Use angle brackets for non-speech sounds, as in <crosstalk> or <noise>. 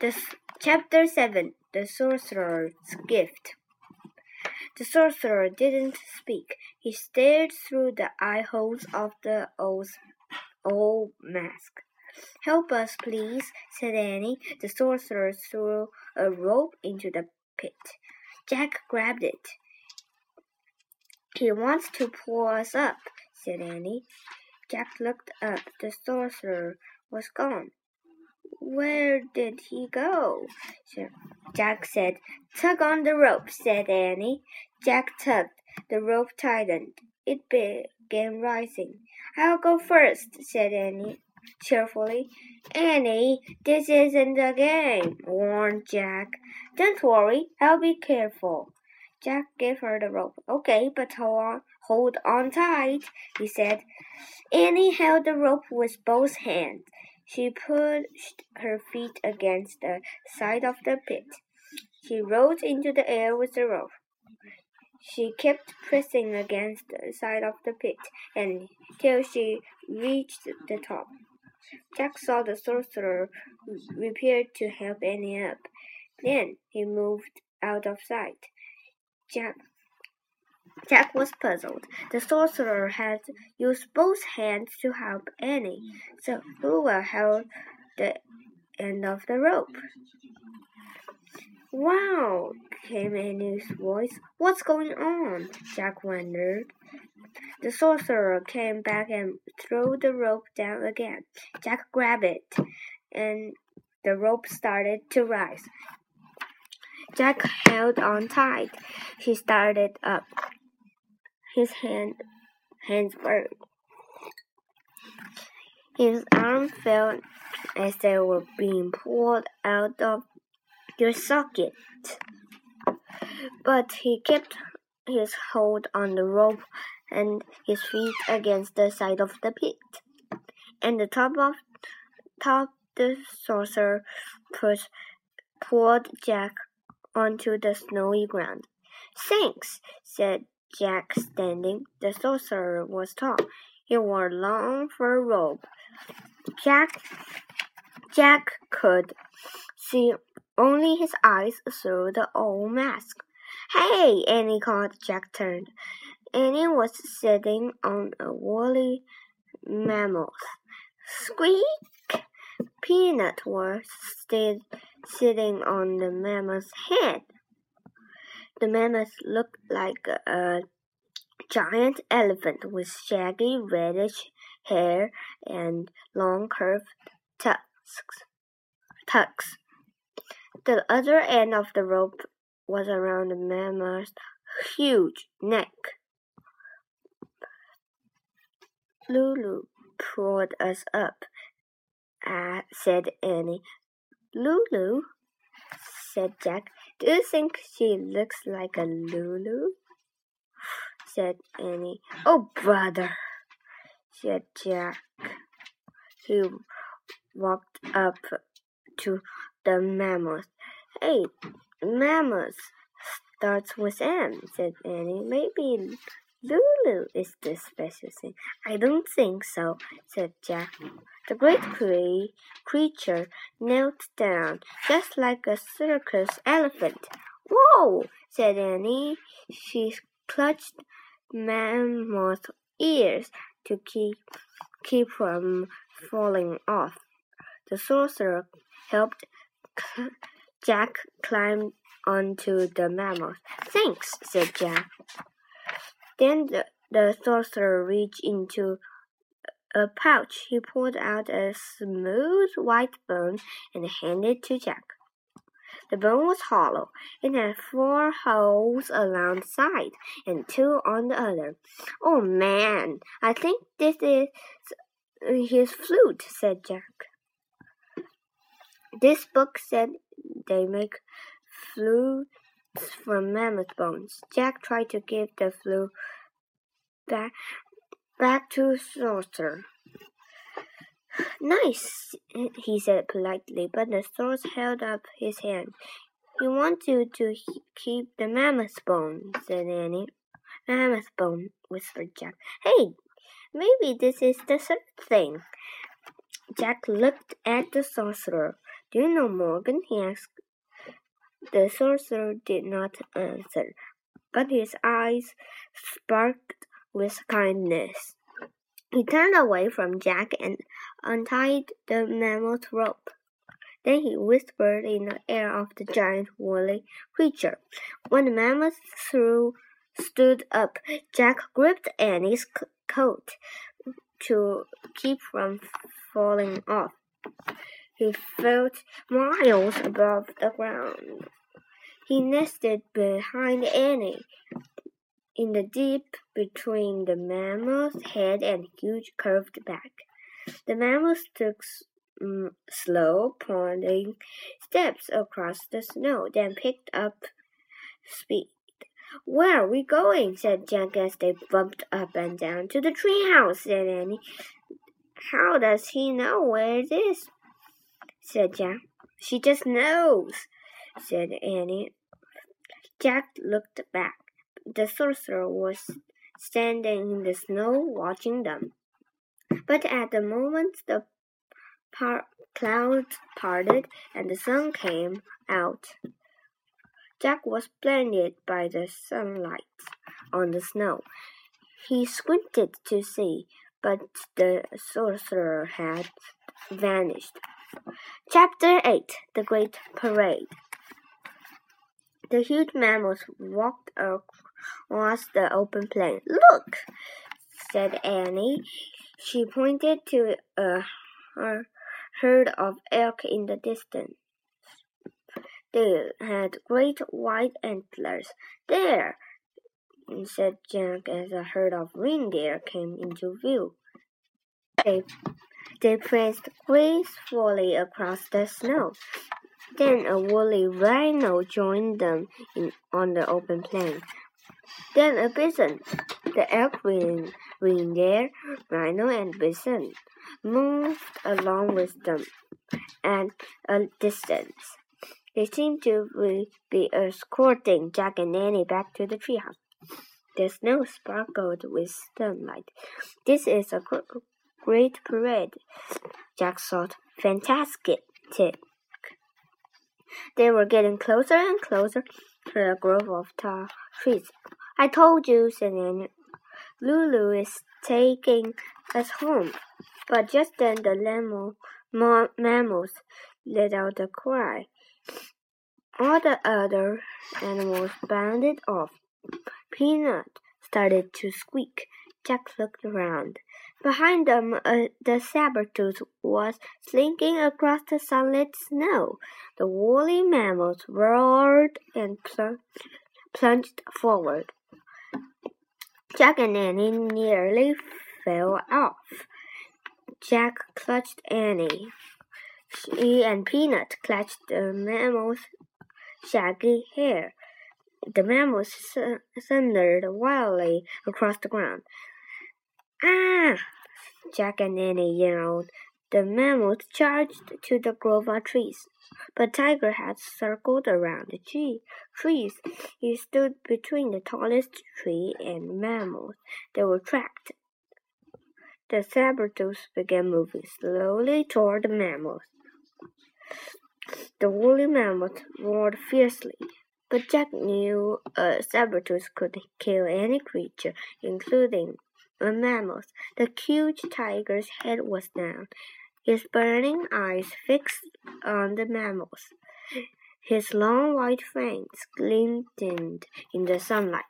The, chapter 7 The Sorcerer's Gift. The sorcerer didn't speak. He stared through the eye holes of the old, old mask. Help us, please, said Annie. The sorcerer threw a rope into the pit. Jack grabbed it. He wants to pull us up, said Annie. Jack looked up. The sorcerer was gone. Where did he go? Jack said. Tug on the rope, said Annie. Jack tugged. The rope tightened. It began rising. I'll go first, said Annie cheerfully. Annie, this isn't a game, warned Jack. Don't worry, I'll be careful. Jack gave her the rope. Okay, but hold on, hold on tight, he said. Annie held the rope with both hands. She pushed her feet against the side of the pit. She rose into the air with the rope. She kept pressing against the side of the pit until she reached the top. Jack saw the sorcerer appeared to help Annie up. Then he moved out of sight. Jack Jack was puzzled. The sorcerer had used both hands to help Annie, so who will hold the end of the rope? Wow, came Annie's voice. What's going on? Jack wondered. The sorcerer came back and threw the rope down again. Jack grabbed it, and the rope started to rise. Jack held on tight. He started up. His hand, hands burned. His arm felt as they were being pulled out of their socket. But he kept his hold on the rope and his feet against the side of the pit. And the top of top the saucer push pulled Jack onto the snowy ground. Thanks, said Jack standing. The sorcerer was tall. He wore a long fur robe. Jack Jack could see only his eyes through the old mask. Hey, Annie called. Jack turned. Annie was sitting on a woolly mammoth. Squeak! Peanut was still sitting on the mammoth's head. The mammoth looked like a giant elephant with shaggy reddish hair and long curved tusks. The other end of the rope was around the mammoth's huge neck. Lulu pulled us up, uh, said Annie. Lulu, said Jack. Do you think she looks like a Lulu? <sighs> said Annie. Oh, brother, said Jack. He walked up to the mammoth. Hey, mammoth starts with M, said Annie. Maybe Lulu is the special thing. I don't think so, said Jack. The great cre creature knelt down, just like a circus elephant. Whoa, said Annie. She clutched Mammoth's ears to keep, keep from falling off. The sorcerer helped Jack climb onto the mammoth. Thanks, said Jack. Then the, the sorcerer reached into a pouch. He pulled out a smooth white bone and handed it to Jack. The bone was hollow. It had four holes along the side and two on the other. Oh man, I think this is his flute, said Jack. This book said they make flutes from mammoth bones. Jack tried to give the flute back, back to the Sorcerer. Nice, he said politely, but the Sorcerer held up his hand. We want you to keep the mammoth bone, said Annie. Mammoth bone, whispered Jack. Hey, maybe this is the third thing. Jack looked at the sorcerer. Do you know Morgan? he asked. The sorcerer did not answer, but his eyes sparkled with kindness. He turned away from Jack and untied the mammoth rope. Then he whispered in the ear of the giant woolly creature. When the mammoth threw, stood up, Jack gripped Annie's coat to keep from falling off. He felt miles above the ground. He nested behind Annie, in the deep between the mammoth's head and huge curved back. The mammoth took mm, slow, plodding steps across the snow, then picked up speed. Where are we going? said Jack as they bumped up and down. To the treehouse, said Annie. How does he know where it is? Said Jack. She just knows, said Annie. Jack looked back. The sorcerer was standing in the snow watching them. But at the moment the par clouds parted and the sun came out, Jack was blinded by the sunlight on the snow. He squinted to see, but the sorcerer had vanished. Chapter 8 The Great Parade The huge mammals walked across the open plain. Look, said Annie. She pointed to a herd of elk in the distance. They had great white antlers. There, said Jack as a herd of reindeer came into view. They, they pranced gracefully across the snow. Then a woolly rhino joined them in, on the open plain. Then a bison. The elk reindeer, rhino, and bison moved along with them at a distance. They seemed to be escorting Jack and Annie back to the treehouse. The snow sparkled with sunlight. This is a great parade, Jack thought. Fantastic. They were getting closer and closer to a grove of tall trees. I told you, said Annie. Lulu is taking us home. But just then the lemon, mammals let out a cry. All the other animals bounded off. Peanut started to squeak. Jack looked around. Behind them, uh, the saber-tooth was slinking across the sunlit snow. The woolly mammals roared and pl plunged forward. Jack and Annie nearly fell off. Jack clutched Annie. She and Peanut clutched the mammal's shaggy hair. The mammals thundered wildly across the ground. Ah! Jack and Annie yelled. The mammoth charged to the grove of trees. But Tiger had circled around the tree, trees. He stood between the tallest tree and the mammals. They were trapped. The saber-tooth began moving slowly toward the mammoth. The woolly mammoth roared fiercely, but Jack knew a saber-tooth could kill any creature, including a mammoth. The huge tiger's head was down, his burning eyes fixed on the mammals. His long white fangs glinted in the sunlight.